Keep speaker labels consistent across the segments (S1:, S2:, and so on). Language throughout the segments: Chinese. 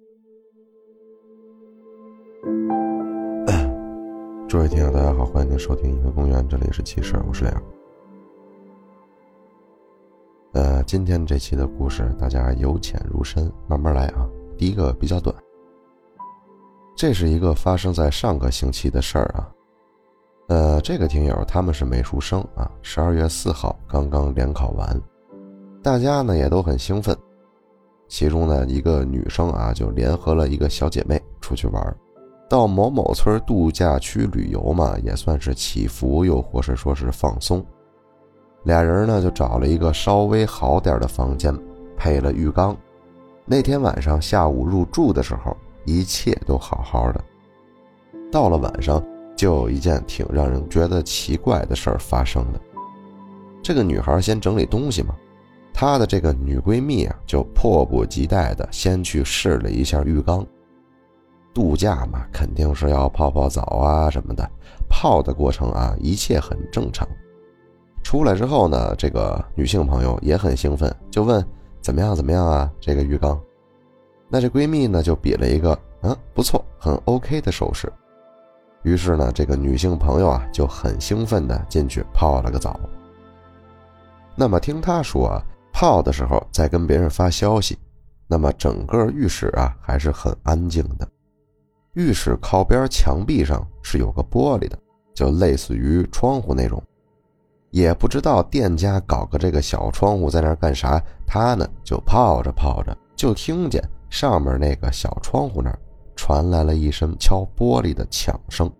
S1: 诸位听友，大家好，欢迎您收听一个公园，这里是骑士，我是亮。呃，今天这期的故事大家由浅入深，慢慢来啊。第一个比较短，这是一个发生在上个星期的事儿啊。呃，这个听友他们是美术生啊，十二月四号刚刚联考完，大家呢也都很兴奋。其中呢一个女生啊就联合了一个小姐妹出去玩，到某某村度假区旅游嘛，也算是祈福，又或是说是放松。俩人呢就找了一个稍微好点的房间，配了浴缸。那天晚上下午入住的时候，一切都好好的。到了晚上。就有一件挺让人觉得奇怪的事儿发生了。这个女孩先整理东西嘛，她的这个女闺蜜啊，就迫不及待的先去试了一下浴缸。度假嘛，肯定是要泡泡澡啊什么的。泡的过程啊，一切很正常。出来之后呢，这个女性朋友也很兴奋，就问怎么样怎么样啊？这个浴缸。那这闺蜜呢，就比了一个嗯不错，很 OK 的手势。于是呢，这个女性朋友啊就很兴奋的进去泡了个澡。那么听她说啊，泡的时候在跟别人发消息。那么整个浴室啊还是很安静的。浴室靠边墙壁上是有个玻璃的，就类似于窗户那种。也不知道店家搞个这个小窗户在那干啥，他呢就泡着泡着，就听见上面那个小窗户那儿。传来了一声敲玻璃的响声。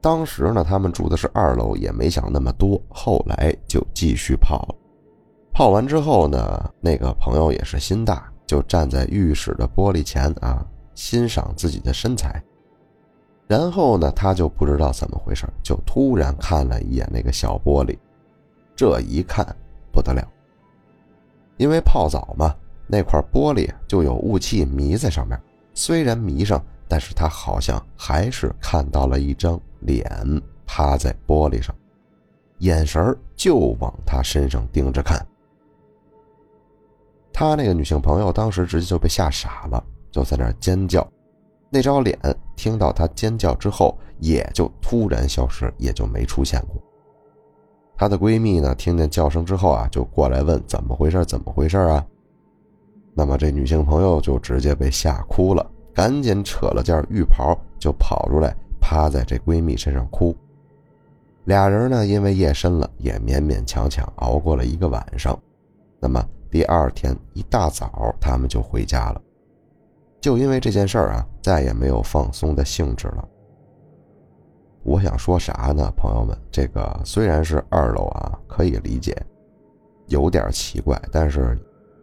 S1: 当时呢，他们住的是二楼，也没想那么多。后来就继续泡了，泡完之后呢，那个朋友也是心大，就站在浴室的玻璃前啊，欣赏自己的身材。然后呢，他就不知道怎么回事，就突然看了一眼那个小玻璃。这一看不得了，因为泡澡嘛，那块玻璃就有雾气迷在上面。虽然迷上，但是他好像还是看到了一张脸趴在玻璃上，眼神就往他身上盯着看。他那个女性朋友当时直接就被吓傻了，就在那尖叫。那张脸听到他尖叫之后，也就突然消失，也就没出现过。她的闺蜜呢，听见叫声之后啊，就过来问怎么回事？怎么回事啊？那么这女性朋友就直接被吓哭了，赶紧扯了件浴袍就跑出来，趴在这闺蜜身上哭。俩人呢，因为夜深了，也勉勉强强熬过了一个晚上。那么第二天一大早，他们就回家了。就因为这件事儿啊，再也没有放松的兴致了。我想说啥呢，朋友们？这个虽然是二楼啊，可以理解，有点奇怪，但是。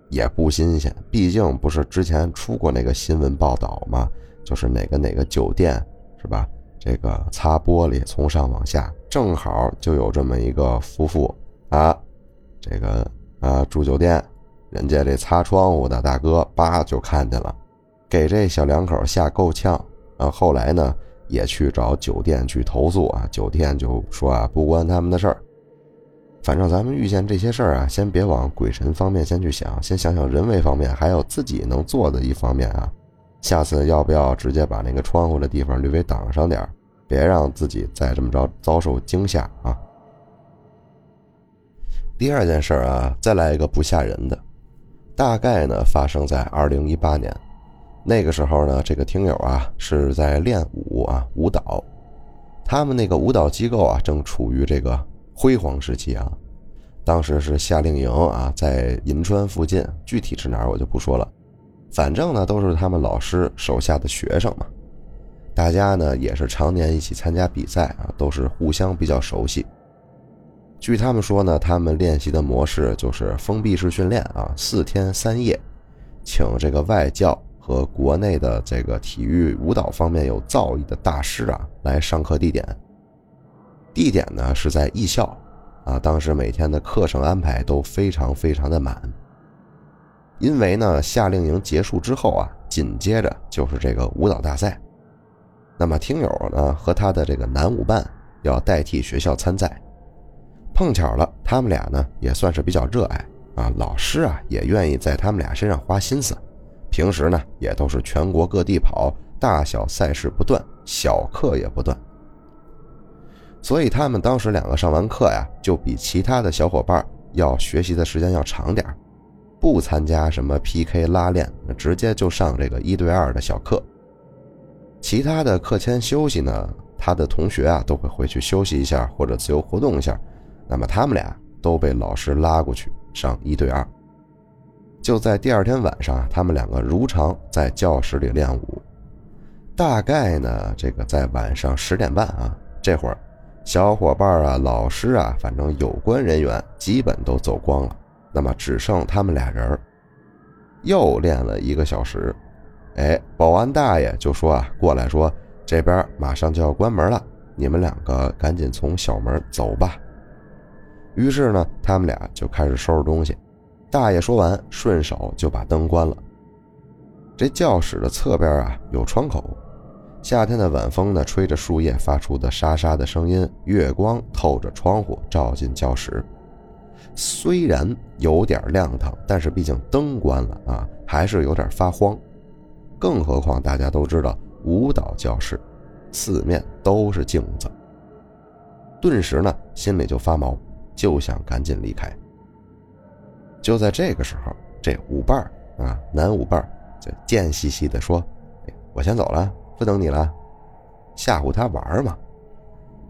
S1: 也不新鲜，毕竟不是之前出过那个新闻报道吗？就是哪个哪个酒店是吧？这个擦玻璃从上往下，正好就有这么一个夫妇啊，这个啊住酒店，人家这擦窗户的大哥叭就看见了，给这小两口吓够呛啊。后来呢也去找酒店去投诉啊，酒店就说啊不关他们的事儿。反正咱们遇见这些事儿啊，先别往鬼神方面先去想，先想想人为方面，还有自己能做的一方面啊。下次要不要直接把那个窗户的地方略微挡上点儿别让自己再这么着遭受惊吓啊。第二件事啊，再来一个不吓人的，大概呢发生在二零一八年，那个时候呢，这个听友啊是在练舞啊舞蹈，他们那个舞蹈机构啊正处于这个。辉煌时期啊，当时是夏令营啊，在银川附近，具体是哪儿我就不说了。反正呢，都是他们老师手下的学生嘛。大家呢也是常年一起参加比赛啊，都是互相比较熟悉。据他们说呢，他们练习的模式就是封闭式训练啊，四天三夜，请这个外教和国内的这个体育舞蹈方面有造诣的大师啊来上课地点。地点呢是在艺校，啊，当时每天的课程安排都非常非常的满。因为呢，夏令营结束之后啊，紧接着就是这个舞蹈大赛。那么听友呢和他的这个男舞伴要代替学校参赛，碰巧了，他们俩呢也算是比较热爱啊，老师啊也愿意在他们俩身上花心思，平时呢也都是全国各地跑，大小赛事不断，小课也不断。所以他们当时两个上完课呀，就比其他的小伙伴要学习的时间要长点不参加什么 PK 拉练，直接就上这个一对二的小课。其他的课间休息呢，他的同学啊都会回去休息一下或者自由活动一下，那么他们俩都被老师拉过去上一对二。就在第二天晚上，他们两个如常在教室里练舞。大概呢，这个在晚上十点半啊，这会儿。小伙伴啊，老师啊，反正有关人员基本都走光了，那么只剩他们俩人儿又练了一个小时，哎，保安大爷就说啊，过来说这边马上就要关门了，你们两个赶紧从小门走吧。于是呢，他们俩就开始收拾东西。大爷说完，顺手就把灯关了。这教室的侧边啊，有窗口。夏天的晚风呢，吹着树叶发出的沙沙的声音。月光透着窗户照进教室，虽然有点亮堂，但是毕竟灯关了啊，还是有点发慌。更何况大家都知道，舞蹈教室四面都是镜子。顿时呢，心里就发毛，就想赶紧离开。就在这个时候，这舞伴啊，男舞伴就贱兮兮地说：“我先走了。”不等你了，吓唬他玩嘛？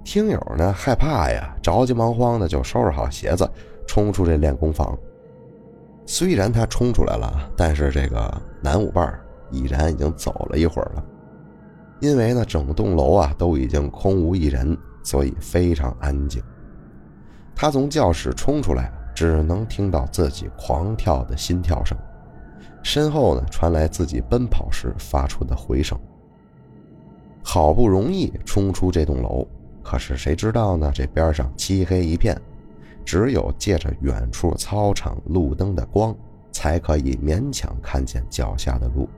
S1: 听友呢害怕呀，着急忙慌的就收拾好鞋子，冲出这练功房。虽然他冲出来了，但是这个男舞伴已然已经走了一会儿了。因为呢，整栋楼啊都已经空无一人，所以非常安静。他从教室冲出来，只能听到自己狂跳的心跳声，身后呢传来自己奔跑时发出的回声。好不容易冲出这栋楼，可是谁知道呢？这边上漆黑一片，只有借着远处操场路灯的光，才可以勉强看见脚下的路。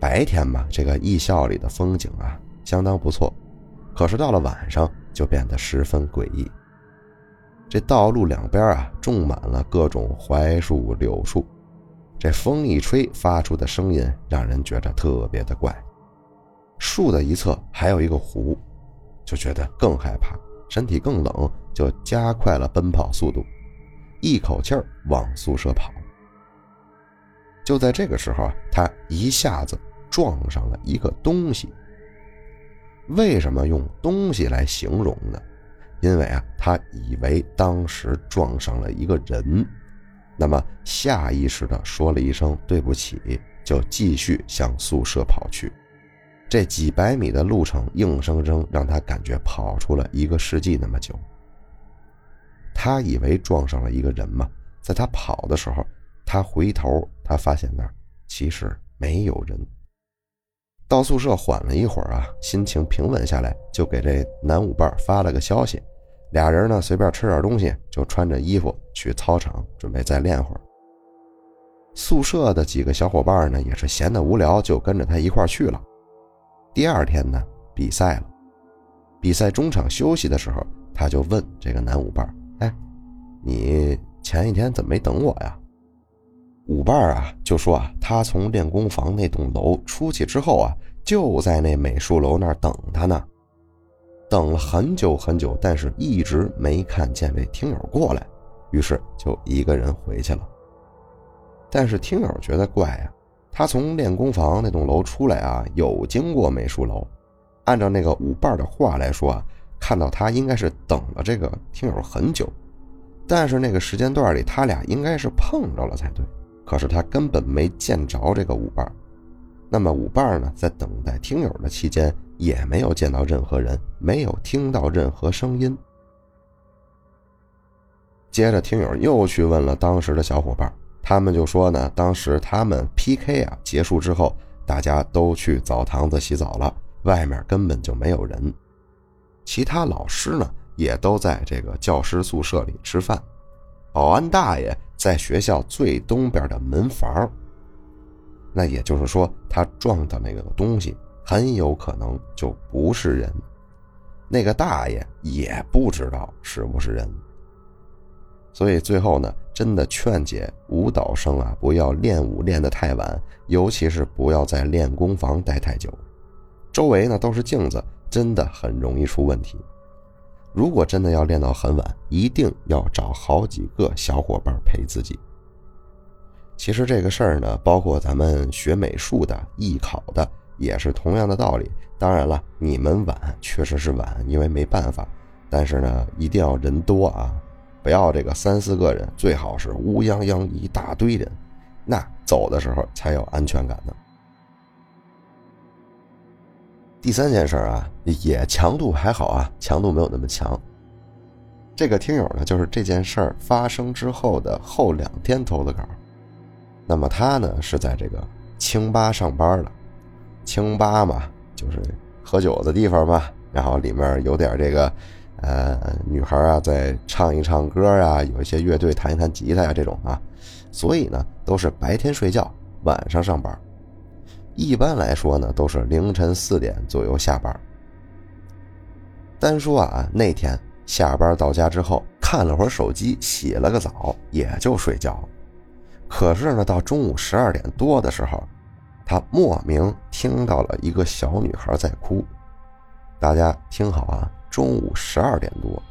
S1: 白天嘛，这个艺校里的风景啊，相当不错，可是到了晚上就变得十分诡异。这道路两边啊，种满了各种槐树、柳树，这风一吹发出的声音，让人觉得特别的怪。树的一侧还有一个湖，就觉得更害怕，身体更冷，就加快了奔跑速度，一口气儿往宿舍跑。就在这个时候啊，他一下子撞上了一个东西。为什么用东西来形容呢？因为啊，他以为当时撞上了一个人，那么下意识的说了一声对不起，就继续向宿舍跑去。这几百米的路程，硬生生让他感觉跑出了一个世纪那么久。他以为撞上了一个人嘛，在他跑的时候，他回头，他发现那儿其实没有人。到宿舍缓了一会儿啊，心情平稳下来，就给这男舞伴发了个消息。俩人呢，随便吃点东西，就穿着衣服去操场准备再练会儿。宿舍的几个小伙伴呢，也是闲得无聊，就跟着他一块去了。第二天呢，比赛了。比赛中场休息的时候，他就问这个男舞伴：“哎，你前一天怎么没等我呀？”舞伴啊就说：“啊，他从练功房那栋楼出去之后啊，就在那美术楼那儿等他呢，等了很久很久，但是一直没看见这听友过来，于是就一个人回去了。但是听友觉得怪啊。”他从练功房那栋楼出来啊，有经过美术楼。按照那个舞伴的话来说啊，看到他应该是等了这个听友很久，但是那个时间段里他俩应该是碰着了才对。可是他根本没见着这个舞伴。那么舞伴呢，在等待听友的期间也没有见到任何人，没有听到任何声音。接着听友又去问了当时的小伙伴。他们就说呢，当时他们 PK 啊结束之后，大家都去澡堂子洗澡了，外面根本就没有人。其他老师呢，也都在这个教师宿舍里吃饭。保安大爷在学校最东边的门房。那也就是说，他撞的那个东西很有可能就不是人。那个大爷也不知道是不是人。所以最后呢，真的劝解舞蹈生啊，不要练舞练得太晚，尤其是不要在练功房待太久。周围呢都是镜子，真的很容易出问题。如果真的要练到很晚，一定要找好几个小伙伴陪自己。其实这个事儿呢，包括咱们学美术的、艺考的，也是同样的道理。当然了，你们晚确实是晚，因为没办法。但是呢，一定要人多啊，不要这个三四个人，最好是乌泱泱一大堆人，那走的时候才有安全感呢。第三件事啊，也强度还好啊，强度没有那么强。这个听友呢，就是这件事儿发生之后的后两天投的稿。那么他呢是在这个清吧上班的，清吧嘛，就是喝酒的地方嘛。然后里面有点这个，呃，女孩啊在唱一唱歌啊，有一些乐队弹一弹吉他呀这种啊。所以呢，都是白天睡觉，晚上上班。一般来说呢，都是凌晨四点左右下班。单说啊，那天下班到家之后，看了会儿手机，洗了个澡，也就睡觉。可是呢，到中午十二点多的时候，他莫名听到了一个小女孩在哭。大家听好啊，中午十二点多。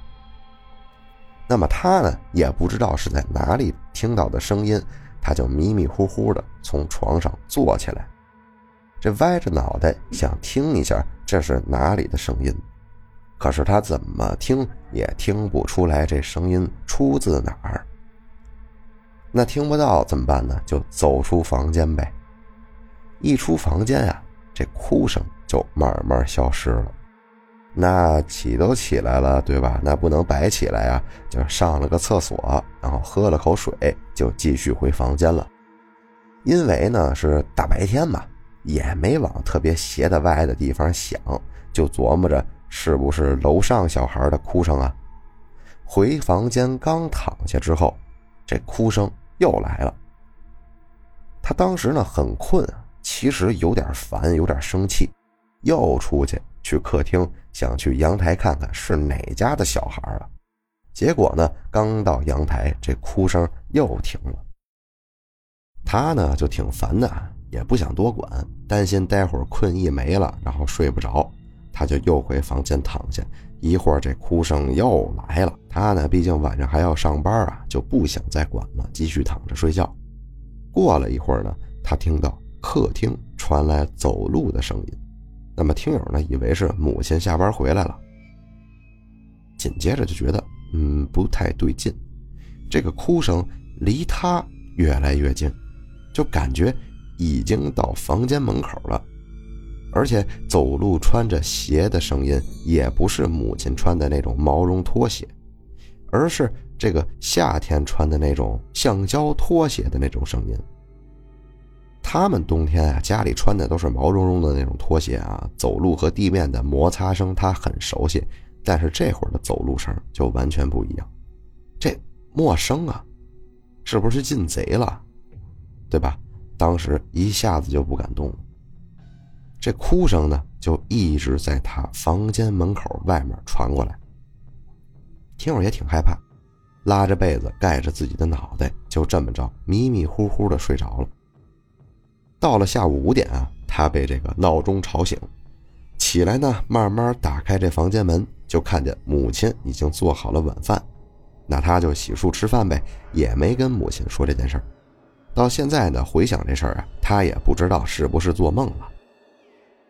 S1: 那么他呢，也不知道是在哪里听到的声音，他就迷迷糊糊的从床上坐起来。这歪着脑袋想听一下这是哪里的声音，可是他怎么听也听不出来这声音出自哪儿。那听不到怎么办呢？就走出房间呗。一出房间啊，这哭声就慢慢消失了。那起都起来了，对吧？那不能白起来啊，就上了个厕所，然后喝了口水，就继续回房间了。因为呢是大白天嘛。也没往特别斜的歪的地方想，就琢磨着是不是楼上小孩的哭声啊。回房间刚躺下之后，这哭声又来了。他当时呢很困，其实有点烦，有点生气，又出去去客厅，想去阳台看看是哪家的小孩了。结果呢，刚到阳台，这哭声又停了。他呢就挺烦的。也不想多管，担心待会儿困意没了，然后睡不着，他就又回房间躺下。一会儿这哭声又来了，他呢毕竟晚上还要上班啊，就不想再管了，继续躺着睡觉。过了一会儿呢，他听到客厅传来走路的声音，那么听友呢以为是母亲下班回来了，紧接着就觉得嗯不太对劲，这个哭声离他越来越近，就感觉。已经到房间门口了，而且走路穿着鞋的声音也不是母亲穿的那种毛绒拖鞋，而是这个夏天穿的那种橡胶拖鞋的那种声音。他们冬天啊，家里穿的都是毛茸茸的那种拖鞋啊，走路和地面的摩擦声他很熟悉，但是这会儿的走路声就完全不一样，这陌生啊，是不是进贼了，对吧？当时一下子就不敢动了，这哭声呢就一直在他房间门口外面传过来。听友也挺害怕，拉着被子盖着自己的脑袋，就这么着迷迷糊糊的睡着了。到了下午五点啊，他被这个闹钟吵醒，起来呢，慢慢打开这房间门，就看见母亲已经做好了晚饭，那他就洗漱吃饭呗，也没跟母亲说这件事儿。到现在呢，回想这事儿啊，他也不知道是不是做梦了。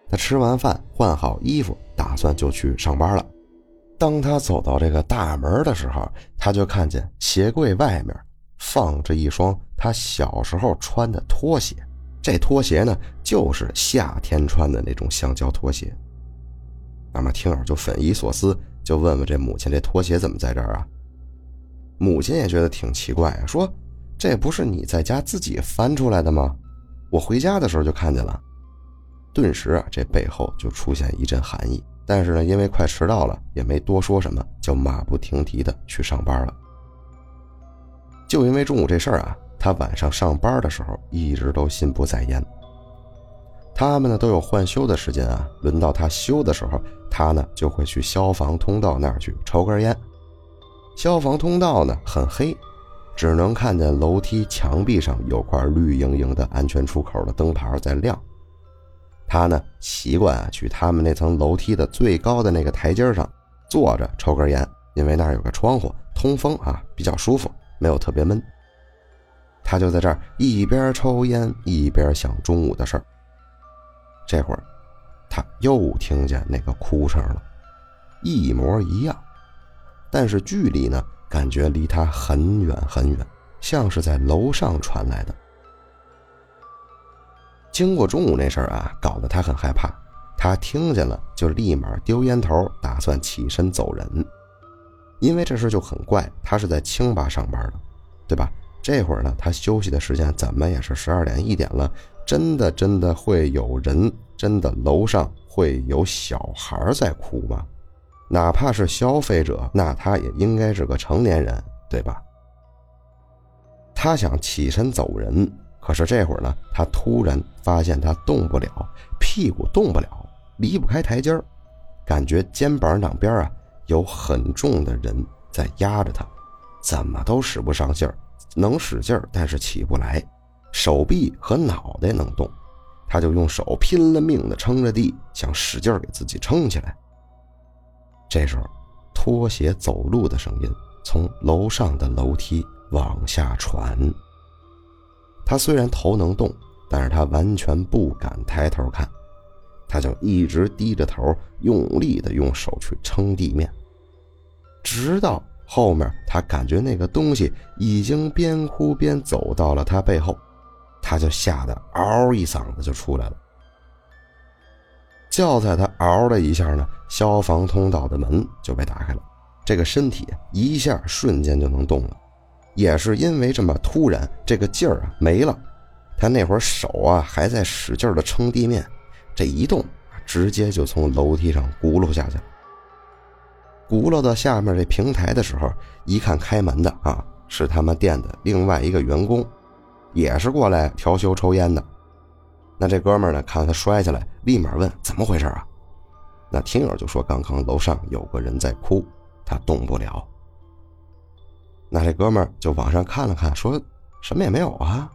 S1: 他吃完饭，换好衣服，打算就去上班了。当他走到这个大门的时候，他就看见鞋柜外面放着一双他小时候穿的拖鞋。这拖鞋呢，就是夏天穿的那种橡胶拖鞋。那么听友就匪夷所思，就问问这母亲：“这拖鞋怎么在这儿啊？”母亲也觉得挺奇怪，说。这不是你在家自己翻出来的吗？我回家的时候就看见了。顿时啊，这背后就出现一阵寒意。但是呢，因为快迟到了，也没多说什么，就马不停蹄的去上班了。就因为中午这事儿啊，他晚上上班的时候一直都心不在焉。他们呢都有换休的时间啊，轮到他休的时候，他呢就会去消防通道那儿去抽根烟。消防通道呢很黑。只能看见楼梯墙壁上有块绿莹莹的安全出口的灯牌在亮。他呢习惯啊去他们那层楼梯的最高的那个台阶上坐着抽根烟，因为那儿有个窗户通风啊，比较舒服，没有特别闷。他就在这儿一边抽烟一边想中午的事儿。这会儿，他又听见那个哭声了，一模一样，但是距离呢，感觉离他很远很远，像是在楼上传来的。经过中午那事儿啊，搞得他很害怕。他听见了，就立马丢烟头，打算起身走人。因为这事就很怪，他是在清吧上班的，对吧？这会儿呢，他休息的时间怎么也是十二点一点了。真的真的会有人？真的楼上会有小孩在哭吗？哪怕是消费者，那他也应该是个成年人，对吧？他想起身走人，可是这会儿呢，他突然发现他动不了，屁股动不了，离不开台阶儿，感觉肩膀两边啊有很重的人在压着他，怎么都使不上劲儿。能使劲儿，但是起不来，手臂和脑袋能动，他就用手拼了命的撑着地，想使劲儿给自己撑起来。这时候，拖鞋走路的声音从楼上的楼梯往下传。他虽然头能动，但是他完全不敢抬头看，他就一直低着头，用力的用手去撑地面，直到。后面，他感觉那个东西已经边哭边走到了他背后，他就吓得嗷一嗓子就出来了。就在他嗷的一下呢，消防通道的门就被打开了，这个身体一下瞬间就能动了。也是因为这么突然，这个劲儿啊没了，他那会儿手啊还在使劲的撑地面，这一动，直接就从楼梯上轱辘下去了。轱辘到下面这平台的时候，一看开门的啊，是他们店的另外一个员工，也是过来调休抽烟的。那这哥们呢，看他摔下来，立马问怎么回事啊？那听友就说刚刚楼上有个人在哭，他动不了。那这哥们就往上看了看，说什么也没有啊。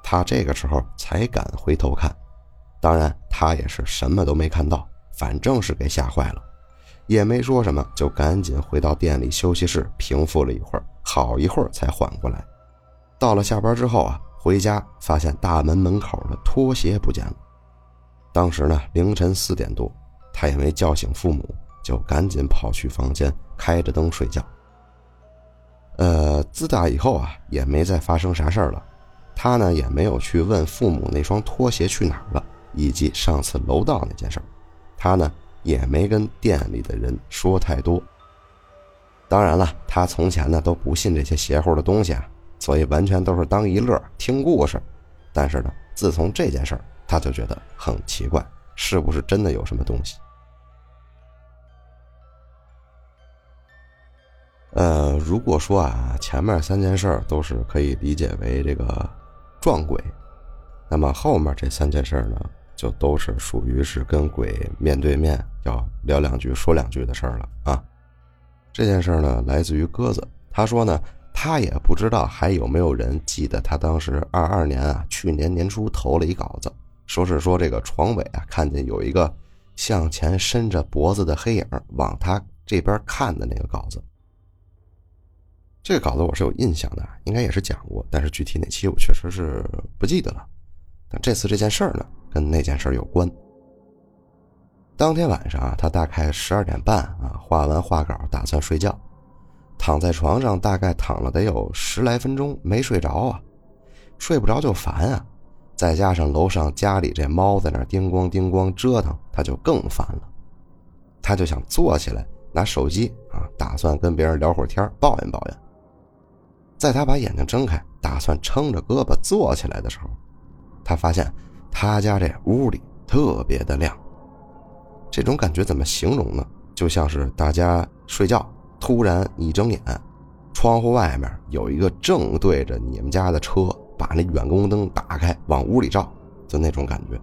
S1: 他这个时候才敢回头看，当然他也是什么都没看到，反正是给吓坏了。也没说什么，就赶紧回到店里休息室平复了一会儿，好一会儿才缓过来。到了下班之后啊，回家发现大门门口的拖鞋不见了。当时呢凌晨四点多，他也没叫醒父母，就赶紧跑去房间开着灯睡觉。呃，自打以后啊，也没再发生啥事儿了。他呢也没有去问父母那双拖鞋去哪儿了，以及上次楼道那件事儿。他呢。也没跟店里的人说太多。当然了，他从前呢都不信这些邪乎的东西啊，所以完全都是当一乐听故事。但是呢，自从这件事儿，他就觉得很奇怪，是不是真的有什么东西？呃，如果说啊，前面三件事都是可以理解为这个撞鬼，那么后面这三件事呢？就都是属于是跟鬼面对面要聊两句说两句的事儿了啊！这件事呢，来自于鸽子，他说呢，他也不知道还有没有人记得他当时二二年啊，去年年初投了一稿子，说是说这个床尾啊，看见有一个向前伸着脖子的黑影往他这边看的那个稿子。这个稿子我是有印象的，应该也是讲过，但是具体哪期我确实是不记得了。但这次这件事儿呢？跟那件事有关。当天晚上啊，他大概十二点半啊，画完画稿，打算睡觉，躺在床上，大概躺了得有十来分钟，没睡着啊，睡不着就烦啊，再加上楼上家里这猫在那叮咣叮咣折腾，他就更烦了。他就想坐起来拿手机啊，打算跟别人聊会儿天，抱怨抱怨。在他把眼睛睁开，打算撑着胳膊坐起来的时候，他发现。他家这屋里特别的亮，这种感觉怎么形容呢？就像是大家睡觉，突然一睁眼，窗户外面有一个正对着你们家的车，把那远光灯打开往屋里照，就那种感觉。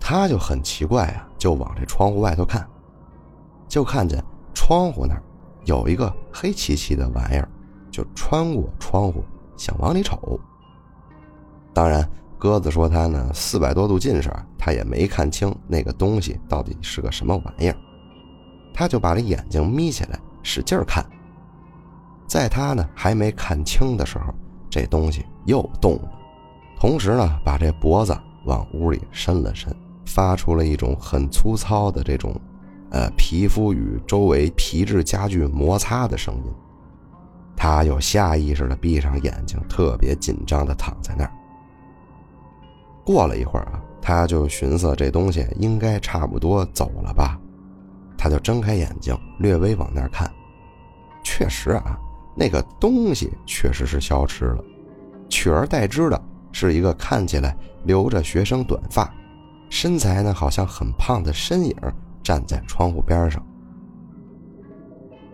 S1: 他就很奇怪啊，就往这窗户外头看，就看见窗户那儿有一个黑漆漆的玩意儿，就穿过窗户想往里瞅。当然，鸽子说他呢四百多度近视，他也没看清那个东西到底是个什么玩意儿，他就把这眼睛眯起来使劲看。在他呢还没看清的时候，这东西又动了，同时呢把这脖子往屋里伸了伸，发出了一种很粗糙的这种，呃，皮肤与周围皮质家具摩擦的声音。他又下意识地闭上眼睛，特别紧张地躺在那儿。过了一会儿啊，他就寻思这东西应该差不多走了吧，他就睁开眼睛，略微往那儿看，确实啊。那个东西确实是消失了，取而代之的是一个看起来留着学生短发、身材呢好像很胖的身影站在窗户边上。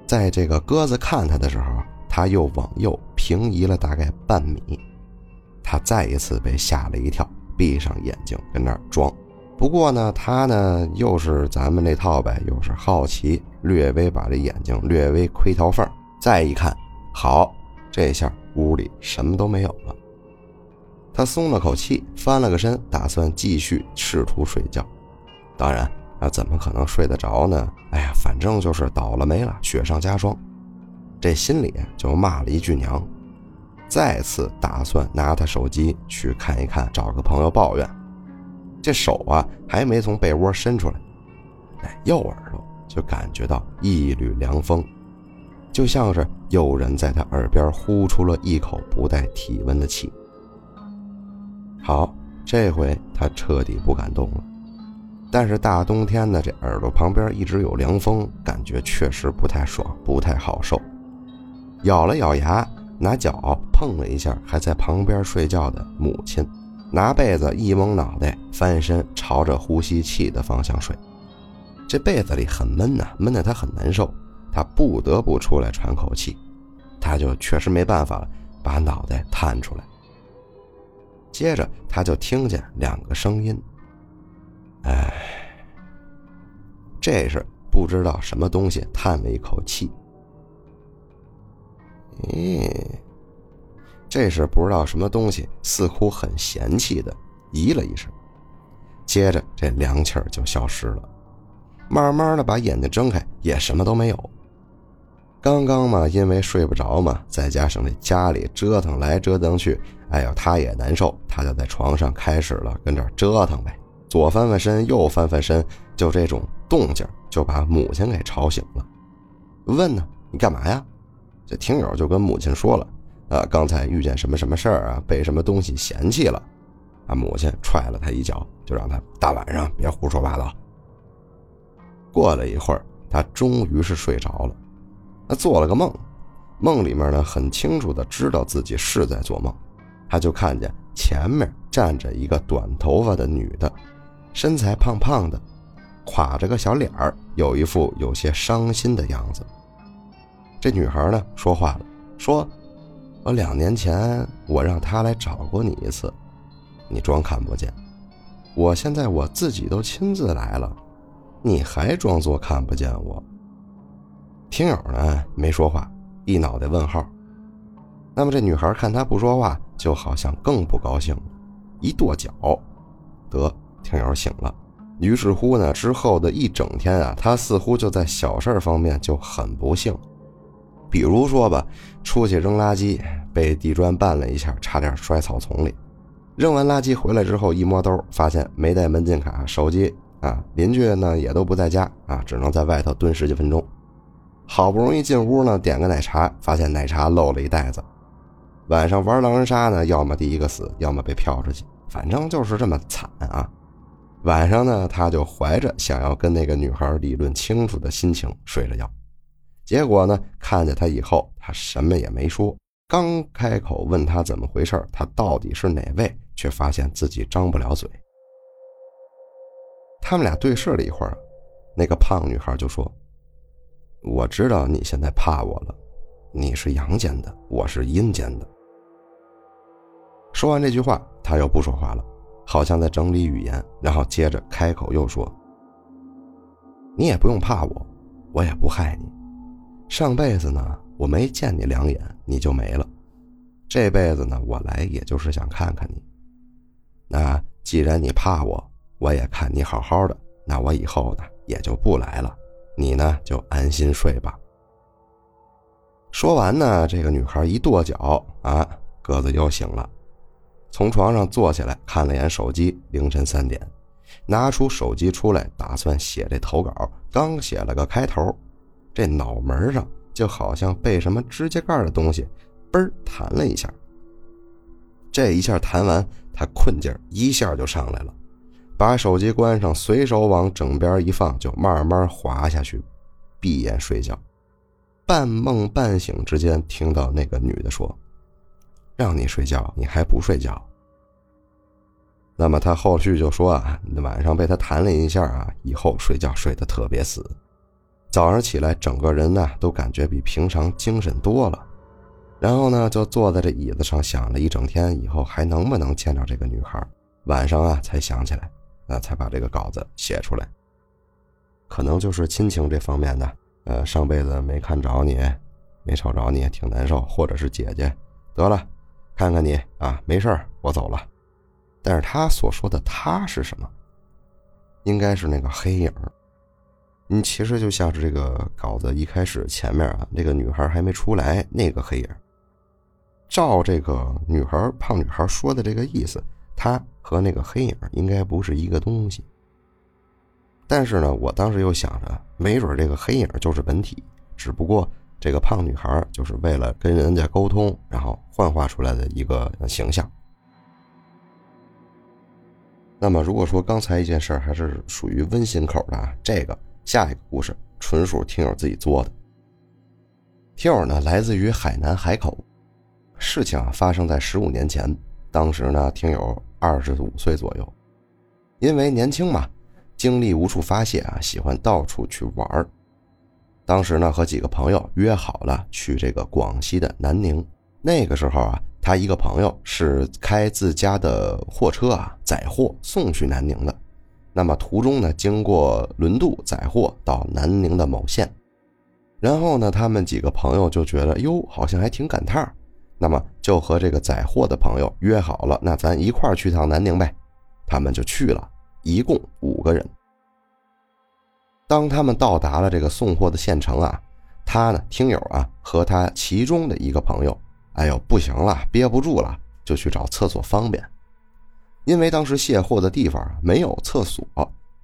S1: 在这个鸽子看他的时候，他又往右平移了大概半米，他再一次被吓了一跳，闭上眼睛跟那儿装。不过呢，他呢又是咱们那套呗，又是好奇，略微把这眼睛略微窥条缝，再一看。好，这下屋里什么都没有了。他松了口气，翻了个身，打算继续试图睡觉。当然，那怎么可能睡得着呢？哎呀，反正就是倒了霉了，雪上加霜。这心里就骂了一句娘，再次打算拿他手机去看一看，找个朋友抱怨。这手啊，还没从被窝伸出来，哎，右耳朵就感觉到一缕凉风。就像是有人在他耳边呼出了一口不带体温的气。好，这回他彻底不敢动了。但是大冬天的，这耳朵旁边一直有凉风，感觉确实不太爽，不太好受。咬了咬牙，拿脚碰了一下还在旁边睡觉的母亲，拿被子一蒙脑袋，翻身朝着呼吸器的方向睡。这被子里很闷呐，闷得他很难受。他不得不出来喘口气，他就确实没办法了，把脑袋探出来。接着他就听见两个声音：“哎，这是不知道什么东西叹了一口气。咦，这是不知道什么东西似乎很嫌弃的咦了一声。接着这凉气儿就消失了，慢慢的把眼睛睁开，也什么都没有。”刚刚嘛，因为睡不着嘛，再加上这家里折腾来折腾去，哎呦，他也难受，他就在床上开始了跟这折腾呗，左翻翻身，右翻翻身，就这种动静就把母亲给吵醒了。问呢，你干嘛呀？这听友就跟母亲说了，啊，刚才遇见什么什么事儿啊，被什么东西嫌弃了，啊，母亲踹了他一脚，就让他大晚上别胡说八道。过了一会儿，他终于是睡着了。他做了个梦，梦里面呢很清楚的知道自己是在做梦，他就看见前面站着一个短头发的女的，身材胖胖的，垮着个小脸儿，有一副有些伤心的样子。这女孩呢说话了，说：“我两年前我让他来找过你一次，你装看不见。我现在我自己都亲自来了，你还装作看不见我。”听友呢没说话，一脑袋问号。那么这女孩看他不说话，就好像更不高兴了，一跺脚，得听友醒了。于是乎呢，之后的一整天啊，他似乎就在小事方面就很不幸。比如说吧，出去扔垃圾，被地砖绊了一下，差点摔草丛里。扔完垃圾回来之后，一摸兜，发现没带门禁卡、手机啊，邻居呢也都不在家啊，只能在外头蹲十几分钟。好不容易进屋呢，点个奶茶，发现奶茶漏了一袋子。晚上玩狼人杀呢，要么第一个死，要么被票出去，反正就是这么惨啊。晚上呢，他就怀着想要跟那个女孩理论清楚的心情睡了觉。结果呢，看见他以后，他什么也没说。刚开口问他怎么回事，他到底是哪位，却发现自己张不了嘴。他们俩对视了一会儿，那个胖女孩就说。我知道你现在怕我了，你是阳间的，我是阴间的。说完这句话，他又不说话了，好像在整理语言，然后接着开口又说：“你也不用怕我，我也不害你。上辈子呢，我没见你两眼你就没了。这辈子呢，我来也就是想看看你。那既然你怕我，我也看你好好的，那我以后呢也就不来了。你呢就安心睡吧。说完呢，这个女孩一跺脚啊，鸽子又醒了，从床上坐起来，看了眼手机，凌晨三点，拿出手机出来，打算写这投稿。刚写了个开头，这脑门上就好像被什么指甲盖的东西嘣弹了一下。这一下弹完，他困劲儿一下就上来了，把手机关上，随手往枕边一放，就慢慢滑下去，闭眼睡觉。半梦半醒之间，听到那个女的说：“让你睡觉，你还不睡觉。”那么他后续就说啊，晚上被他弹了一下啊，以后睡觉睡得特别死，早上起来整个人呢都感觉比平常精神多了。然后呢，就坐在这椅子上想了一整天，以后还能不能见到这个女孩？晚上啊才想起来，啊才把这个稿子写出来。可能就是亲情这方面的。呃，上辈子没看着你，没瞅着你，挺难受。或者是姐姐，得了，看看你啊，没事我走了。但是他所说的他是什么？应该是那个黑影。你其实就像是这个稿子一开始前面啊，那个女孩还没出来，那个黑影。照这个女孩胖女孩说的这个意思，她和那个黑影应该不是一个东西。但是呢，我当时又想着，没准这个黑影就是本体，只不过这个胖女孩就是为了跟人家沟通，然后幻化出来的一个形象。那么，如果说刚才一件事还是属于温馨口的，这个下一个故事纯属听友自己做的。听友呢来自于海南海口，事情啊发生在十五年前，当时呢听友二十五岁左右，因为年轻嘛。精力无处发泄啊，喜欢到处去玩儿。当时呢，和几个朋友约好了去这个广西的南宁。那个时候啊，他一个朋友是开自家的货车啊，载货送去南宁的。那么途中呢，经过轮渡载货到南宁的某县。然后呢，他们几个朋友就觉得哟，好像还挺赶趟儿那么就和这个载货的朋友约好了，那咱一块儿去趟南宁呗。他们就去了。一共五个人。当他们到达了这个送货的县城啊，他呢，听友啊，和他其中的一个朋友，哎呦，不行了，憋不住了，就去找厕所方便。因为当时卸货的地方没有厕所，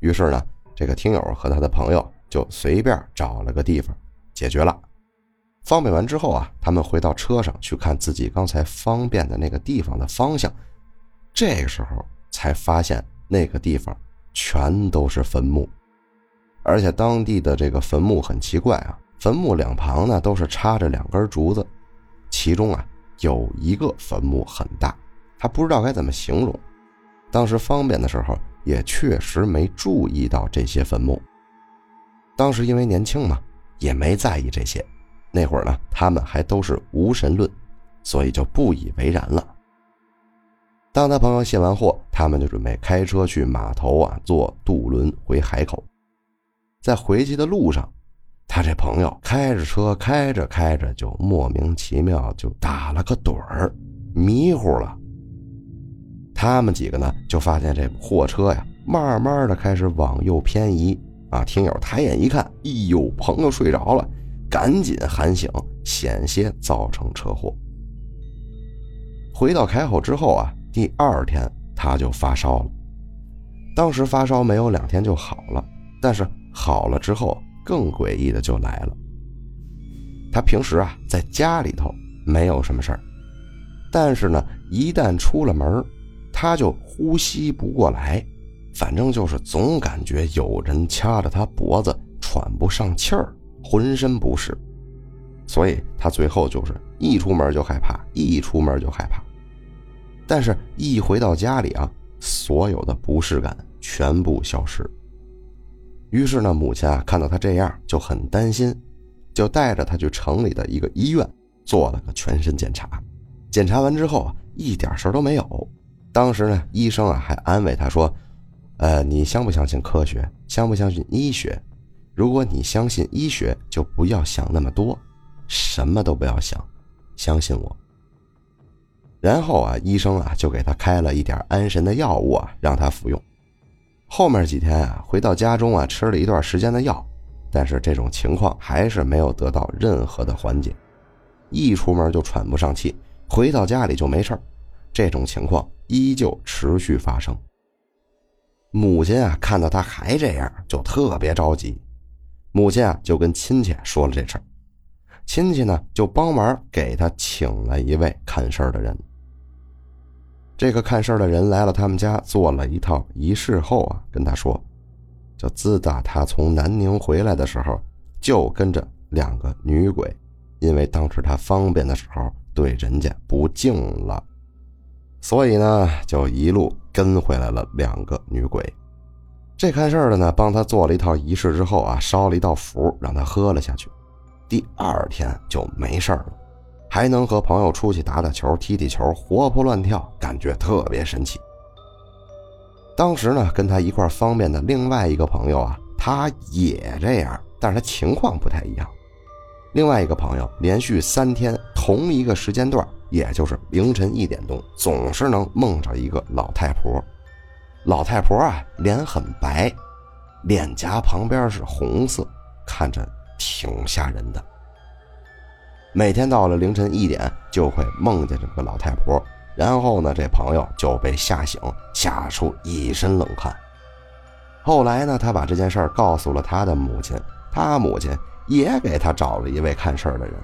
S1: 于是呢，这个听友和他的朋友就随便找了个地方解决了。方便完之后啊，他们回到车上去看自己刚才方便的那个地方的方向，这个时候才发现。那个地方全都是坟墓，而且当地的这个坟墓很奇怪啊，坟墓两旁呢都是插着两根竹子，其中啊有一个坟墓很大，他不知道该怎么形容。当时方便的时候也确实没注意到这些坟墓，当时因为年轻嘛，也没在意这些。那会儿呢，他们还都是无神论，所以就不以为然了。当他朋友卸完货，他们就准备开车去码头啊，坐渡轮回海口。在回去的路上，他这朋友开着车，开着开着就莫名其妙就打了个盹儿，迷糊了。他们几个呢，就发现这货车呀，慢慢的开始往右偏移啊。听友抬眼一看，哎呦，朋友睡着了，赶紧喊醒，险些造成车祸。回到海口之后啊。第二天他就发烧了，当时发烧没有两天就好了，但是好了之后更诡异的就来了。他平时啊在家里头没有什么事儿，但是呢一旦出了门，他就呼吸不过来，反正就是总感觉有人掐着他脖子，喘不上气儿，浑身不适，所以他最后就是一出门就害怕，一出门就害怕。但是，一回到家里啊，所有的不适感全部消失。于是呢，母亲啊看到他这样就很担心，就带着他去城里的一个医院做了个全身检查。检查完之后啊，一点事儿都没有。当时呢，医生啊还安慰他说：“呃，你相不相信科学？相不相信医学？如果你相信医学，就不要想那么多。什么都不要想，相信我。然后啊，医生啊就给他开了一点安神的药物啊，让他服用。后面几天啊，回到家中啊，吃了一段时间的药，但是这种情况还是没有得到任何的缓解。一出门就喘不上气，回到家里就没事这种情况依旧持续发生。母亲啊，看到他还这样，就特别着急。母亲啊，就跟亲戚说了这事儿。亲戚呢，就帮忙给他请了一位看事儿的人。这个看事儿的人来了他们家，做了一套仪式后啊，跟他说，就自打他从南宁回来的时候，就跟着两个女鬼，因为当时他方便的时候对人家不敬了，所以呢，就一路跟回来了两个女鬼。这看事儿的呢，帮他做了一套仪式之后啊，烧了一道符，让他喝了下去。第二天就没事了，还能和朋友出去打打球、踢踢球，活泼乱跳，感觉特别神奇。当时呢，跟他一块方便的另外一个朋友啊，他也这样，但是他情况不太一样。另外一个朋友连续三天同一个时间段，也就是凌晨一点钟，总是能梦着一个老太婆。老太婆啊，脸很白，脸颊旁边是红色，看着。挺吓人的。每天到了凌晨一点，就会梦见这个老太婆，然后呢，这朋友就被吓醒，吓出一身冷汗。后来呢，他把这件事告诉了他的母亲，他母亲也给他找了一位看事儿的人。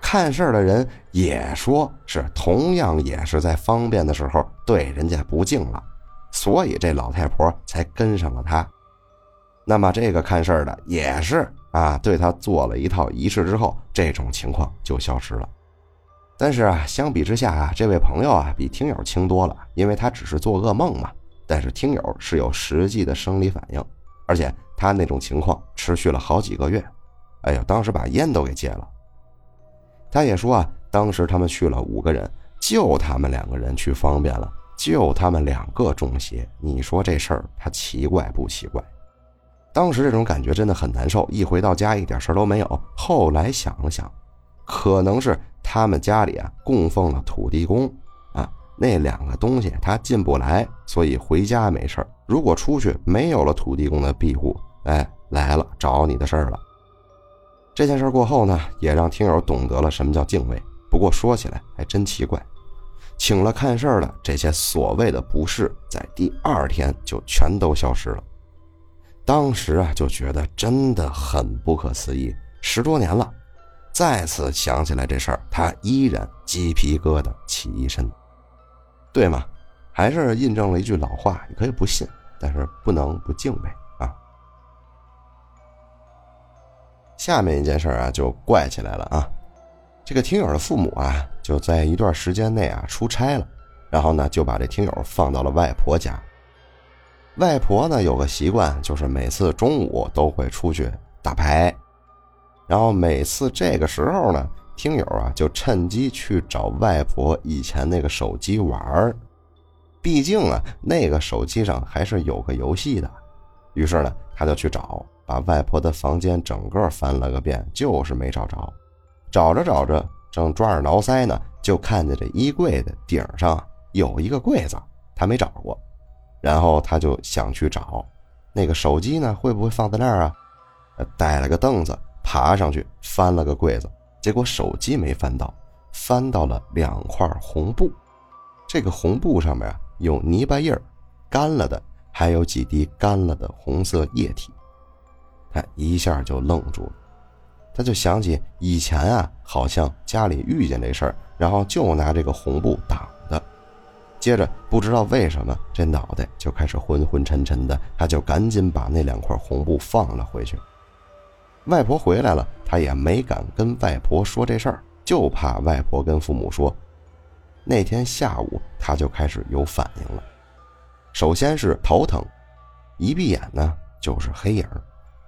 S1: 看事儿的人也说是同样也是在方便的时候对人家不敬了，所以这老太婆才跟上了他。那么这个看事儿的也是。啊，对他做了一套仪式之后，这种情况就消失了。但是啊，相比之下啊，这位朋友啊比听友轻多了，因为他只是做噩梦嘛。但是听友是有实际的生理反应，而且他那种情况持续了好几个月。哎呦，当时把烟都给戒了。他也说啊，当时他们去了五个人，就他们两个人去方便了，就他们两个中邪。你说这事儿他奇怪不奇怪？当时这种感觉真的很难受，一回到家一点事都没有。后来想了想，可能是他们家里啊供奉了土地公啊，那两个东西他进不来，所以回家没事如果出去没有了土地公的庇护，哎，来了找你的事儿了。这件事过后呢，也让听友懂得了什么叫敬畏。不过说起来还真奇怪，请了看事儿的这些所谓的不适，在第二天就全都消失了。当时啊，就觉得真的很不可思议。十多年了，再次想起来这事儿，他依然鸡皮疙瘩起一身，对吗？还是印证了一句老话：你可以不信，但是不能不敬畏下面一件事啊，就怪起来了啊。这个听友的父母啊，就在一段时间内啊出差了，然后呢，就把这听友放到了外婆家。外婆呢有个习惯，就是每次中午都会出去打牌，然后每次这个时候呢，听友啊就趁机去找外婆以前那个手机玩儿，毕竟啊那个手机上还是有个游戏的。于是呢，他就去找，把外婆的房间整个翻了个遍，就是没找着。找着找着，正抓耳挠腮呢，就看见这衣柜的顶上有一个柜子，他没找过。然后他就想去找，那个手机呢？会不会放在那儿啊？带了个凳子，爬上去翻了个柜子，结果手机没翻到，翻到了两块红布。这个红布上面啊有泥巴印儿，干了的，还有几滴干了的红色液体。他一下就愣住了，他就想起以前啊，好像家里遇见这事儿，然后就拿这个红布挡的。接着不知道为什么，这脑袋就开始昏昏沉沉的，他就赶紧把那两块红布放了回去。外婆回来了，他也没敢跟外婆说这事儿，就怕外婆跟父母说。那天下午他就开始有反应了，首先是头疼，一闭眼呢就是黑影儿，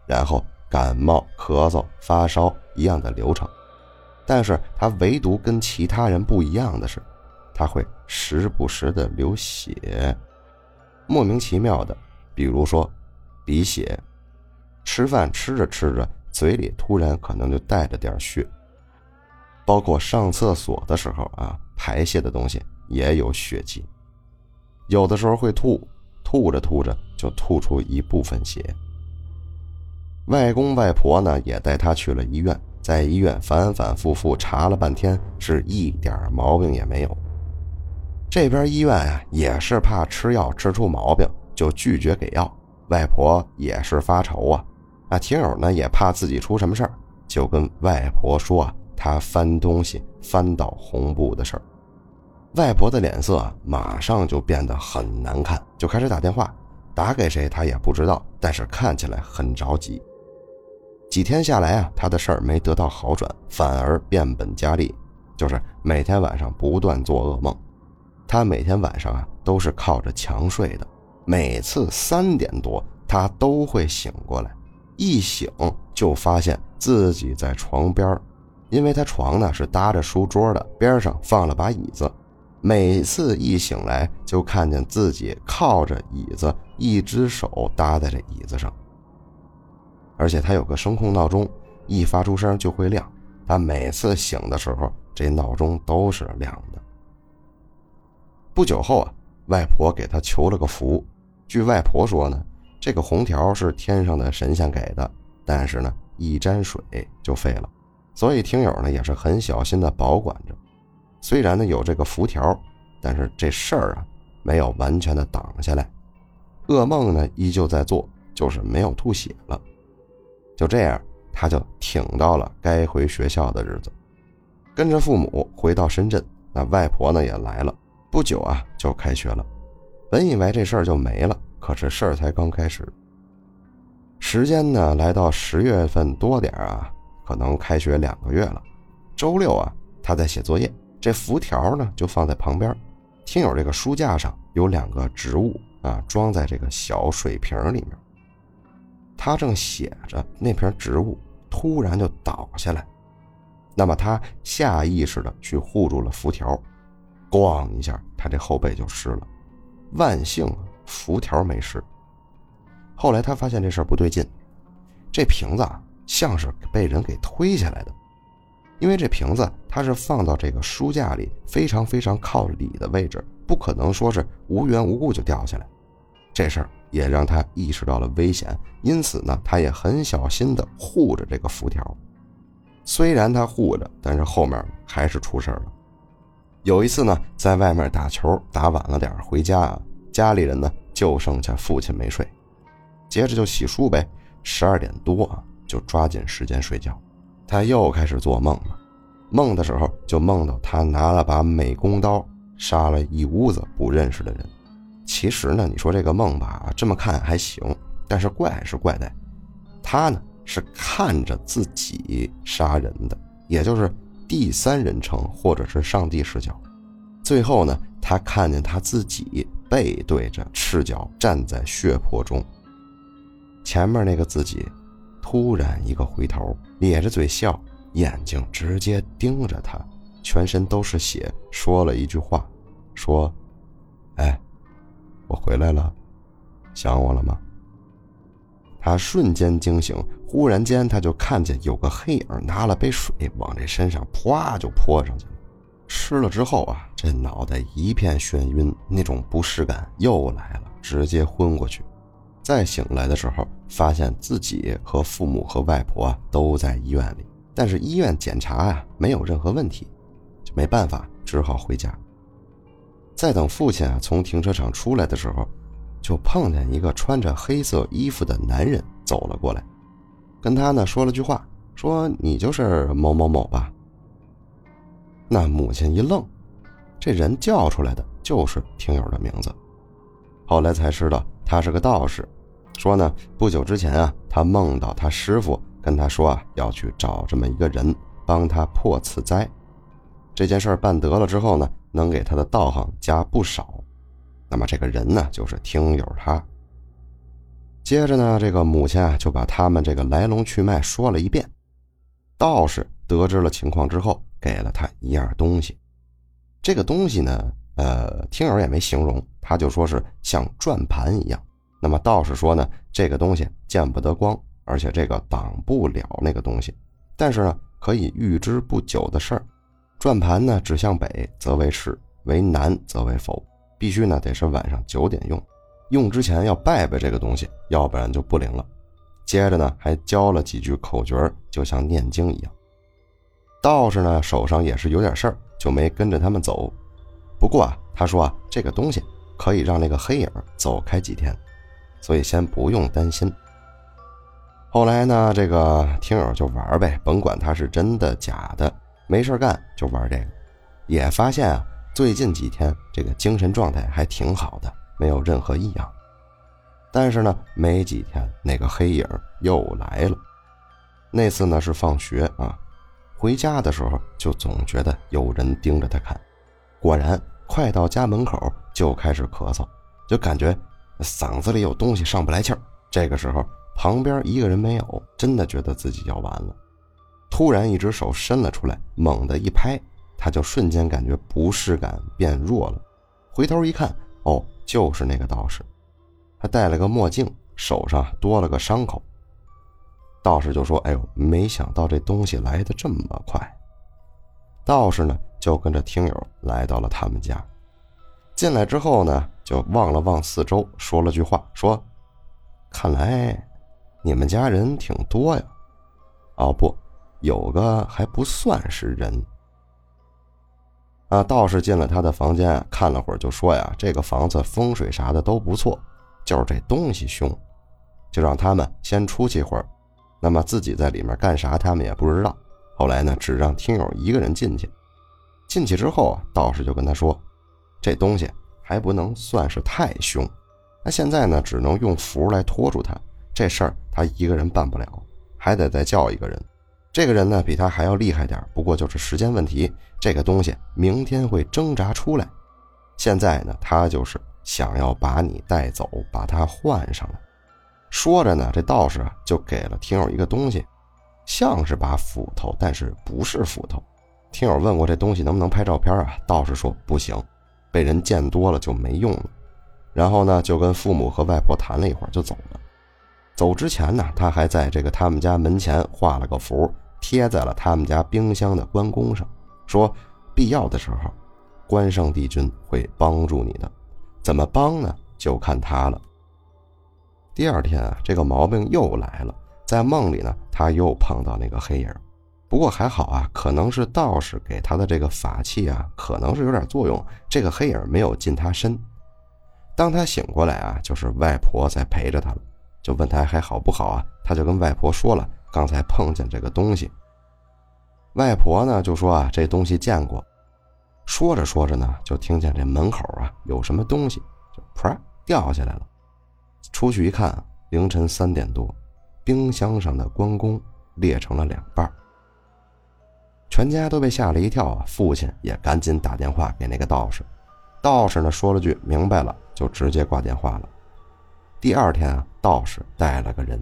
S1: 然后感冒、咳嗽、发烧一样的流程，但是他唯独跟其他人不一样的是。他会时不时的流血，莫名其妙的，比如说鼻血，吃饭吃着吃着嘴里突然可能就带着点血，包括上厕所的时候啊，排泄的东西也有血迹，有的时候会吐，吐着吐着就吐出一部分血。外公外婆呢也带他去了医院，在医院反反复复查了半天，是一点毛病也没有。这边医院啊也是怕吃药吃出毛病，就拒绝给药。外婆也是发愁啊，啊，听友呢也怕自己出什么事儿，就跟外婆说啊，他翻东西翻到红布的事儿。外婆的脸色马上就变得很难看，就开始打电话，打给谁他也不知道，但是看起来很着急。几天下来啊，他的事儿没得到好转，反而变本加厉，就是每天晚上不断做噩梦。他每天晚上啊都是靠着墙睡的。每次三点多，他都会醒过来，一醒就发现自己在床边因为他床呢是搭着书桌的，边上放了把椅子。每次一醒来，就看见自己靠着椅子，一只手搭在这椅子上。而且他有个声控闹钟，一发出声就会亮。他每次醒的时候，这闹钟都是亮的。不久后啊，外婆给他求了个符。据外婆说呢，这个红条是天上的神仙给的，但是呢，一沾水就废了，所以听友呢也是很小心的保管着。虽然呢有这个符条，但是这事儿啊没有完全的挡下来，噩梦呢依旧在做，就是没有吐血了。就这样，他就挺到了该回学校的日子，跟着父母回到深圳。那外婆呢也来了，不久啊就开学了。本以为这事儿就没了，可是事儿才刚开始。时间呢，来到十月份多点啊，可能开学两个月了。周六啊，他在写作业，这符条呢就放在旁边。听友这个书架上有两个植物啊，装在这个小水瓶里面。他正写着，那瓶植物突然就倒下来。那么他下意识的去护住了符条，咣一下，他这后背就湿了。万幸，符条没事。后来他发现这事儿不对劲，这瓶子啊像是被人给推下来的，因为这瓶子它是放到这个书架里非常非常靠里的位置，不可能说是无缘无故就掉下来。这事儿也让他意识到了危险，因此呢，他也很小心地护着这个符条。虽然他护着，但是后面还是出事了。有一次呢，在外面打球打晚了点回家啊，家里人呢就剩下父亲没睡，接着就洗漱呗。十二点多啊，就抓紧时间睡觉。他又开始做梦了，梦的时候就梦到他拿了把美工刀杀了一屋子不认识的人。其实呢，你说这个梦吧，这么看还行，但是怪是怪在，他呢是看着自己杀人的，也就是。第三人称或者是上帝视角，最后呢，他看见他自己背对着赤脚站在血泊中。前面那个自己，突然一个回头，咧着嘴笑，眼睛直接盯着他，全身都是血，说了一句话，说：“哎，我回来了，想我了吗？”他瞬间惊醒，忽然间他就看见有个黑影拿了杯水往这身上啪就泼上去了。吃了之后啊，这脑袋一片眩晕，那种不适感又来了，直接昏过去。再醒来的时候，发现自己和父母和外婆都在医院里，但是医院检查啊没有任何问题，就没办法，只好回家。在等父亲啊从停车场出来的时候。就碰见一个穿着黑色衣服的男人走了过来，跟他呢说了句话，说你就是某某某吧。那母亲一愣，这人叫出来的就是听友的名字。后来才知道他是个道士，说呢不久之前啊，他梦到他师傅跟他说啊要去找这么一个人帮他破此灾，这件事办得了之后呢，能给他的道行加不少。那么这个人呢，就是听友他。接着呢，这个母亲啊就把他们这个来龙去脉说了一遍。道士得知了情况之后，给了他一样东西。这个东西呢，呃，听友也没形容，他就说是像转盘一样。那么道士说呢，这个东西见不得光，而且这个挡不了那个东西，但是呢，可以预知不久的事儿。转盘呢指向北则为是，为南则为否。必须呢得是晚上九点用，用之前要拜拜这个东西，要不然就不灵了。接着呢还教了几句口诀，就像念经一样。道士呢手上也是有点事儿，就没跟着他们走。不过啊，他说啊这个东西可以让那个黑影走开几天，所以先不用担心。后来呢，这个听友就玩呗，甭管他是真的假的，没事干就玩这个，也发现啊。最近几天，这个精神状态还挺好的，没有任何异样。但是呢，没几天，那个黑影又来了。那次呢是放学啊，回家的时候就总觉得有人盯着他看。果然，快到家门口就开始咳嗽，就感觉嗓子里有东西上不来气儿。这个时候，旁边一个人没有，真的觉得自己要完了。突然，一只手伸了出来，猛地一拍。他就瞬间感觉不适感变弱了，回头一看，哦，就是那个道士，他戴了个墨镜，手上多了个伤口。道士就说：“哎呦，没想到这东西来的这么快。”道士呢，就跟着听友来到了他们家。进来之后呢，就望了望四周，说了句话：“说，看来你们家人挺多呀。哦，不，有个还不算是人。”啊，道士进了他的房间，看了会儿，就说呀：“这个房子风水啥的都不错，就是这东西凶，就让他们先出去会儿。那么自己在里面干啥，他们也不知道。后来呢，只让听友一个人进去。进去之后啊，道士就跟他说：这东西还不能算是太凶，那现在呢，只能用符来拖住他。这事儿他一个人办不了，还得再叫一个人。”这个人呢，比他还要厉害点不过就是时间问题。这个东西明天会挣扎出来。现在呢，他就是想要把你带走，把他换上来。说着呢，这道士啊就给了听友一个东西，像是把斧头，但是不是斧头。听友问过这东西能不能拍照片啊？道士说不行，被人见多了就没用了。然后呢，就跟父母和外婆谈了一会儿就走了。走之前呢，他还在这个他们家门前画了个符。贴在了他们家冰箱的关公上，说：“必要的时候，关圣帝君会帮助你的。怎么帮呢？就看他了。”第二天啊，这个毛病又来了，在梦里呢，他又碰到那个黑影。不过还好啊，可能是道士给他的这个法器啊，可能是有点作用，这个黑影没有近他身。当他醒过来啊，就是外婆在陪着他了，就问他还好不好啊？他就跟外婆说了。刚才碰见这个东西，外婆呢就说啊，这东西见过。说着说着呢，就听见这门口啊有什么东西，就啪掉下来了。出去一看，凌晨三点多，冰箱上的关公裂成了两半。全家都被吓了一跳啊！父亲也赶紧打电话给那个道士，道士呢说了句明白了，就直接挂电话了。第二天啊，道士带了个人。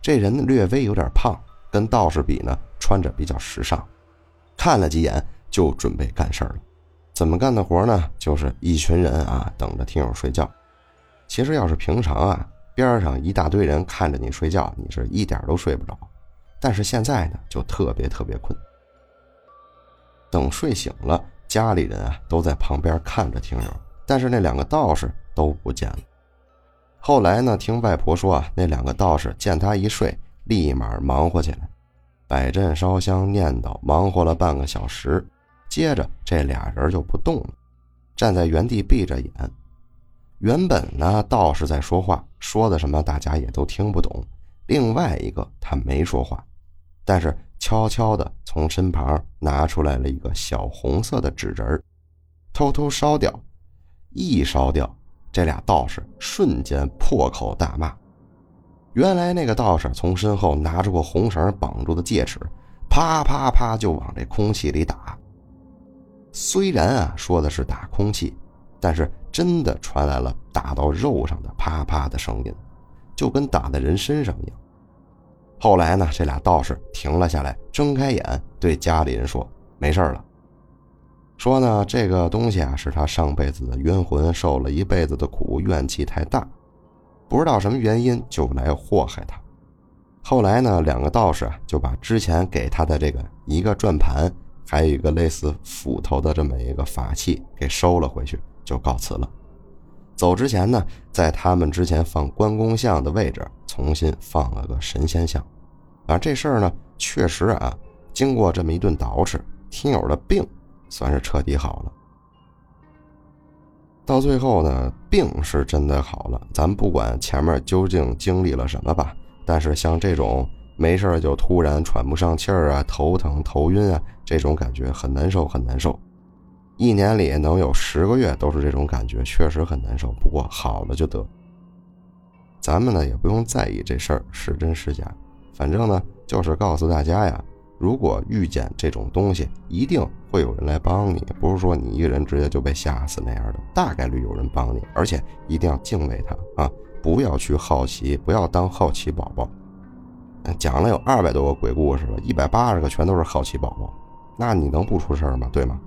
S1: 这人略微有点胖，跟道士比呢，穿着比较时尚。看了几眼就准备干事儿了。怎么干的活呢？就是一群人啊，等着听友睡觉。其实要是平常啊，边上一大堆人看着你睡觉，你是一点都睡不着。但是现在呢，就特别特别困。等睡醒了，家里人啊都在旁边看着听友，但是那两个道士都不见了。后来呢？听外婆说啊，那两个道士见他一睡，立马忙活起来，摆阵烧香念叨，忙活了半个小时。接着这俩人就不动了，站在原地闭着眼。原本呢，道士在说话，说的什么大家也都听不懂。另外一个他没说话，但是悄悄的从身旁拿出来了一个小红色的纸人偷偷烧掉。一烧掉。这俩道士瞬间破口大骂。原来那个道士从身后拿出个红绳绑住的戒尺，啪啪啪就往这空气里打。虽然啊说的是打空气，但是真的传来了打到肉上的啪啪的声音，就跟打在人身上一样。后来呢，这俩道士停了下来，睁开眼对家里人说：“没事了。”说呢，这个东西啊，是他上辈子的冤魂受了一辈子的苦，怨气太大，不知道什么原因就来祸害他。后来呢，两个道士就把之前给他的这个一个转盘还有一个类似斧头的这么一个法器给收了回去，就告辞了。走之前呢，在他们之前放关公像的位置重新放了个神仙像。啊，这事儿呢，确实啊，经过这么一顿捯饬，听友的病算是彻底好了。到最后呢，病是真的好了。咱不管前面究竟经历了什么吧，但是像这种没事就突然喘不上气儿啊、头疼、头晕啊，这种感觉很难受，很难受。一年里能有十个月都是这种感觉，确实很难受。不过好了就得。咱们呢也不用在意这事儿是真是假，反正呢就是告诉大家呀。如果遇见这种东西，一定会有人来帮你，不是说你一个人直接就被吓死那样的，大概率有人帮你，而且一定要敬畏他啊，不要去好奇，不要当好奇宝宝。讲了有二百多个鬼故事了，一百八十个全都是好奇宝宝，那你能不出事吗？对吗？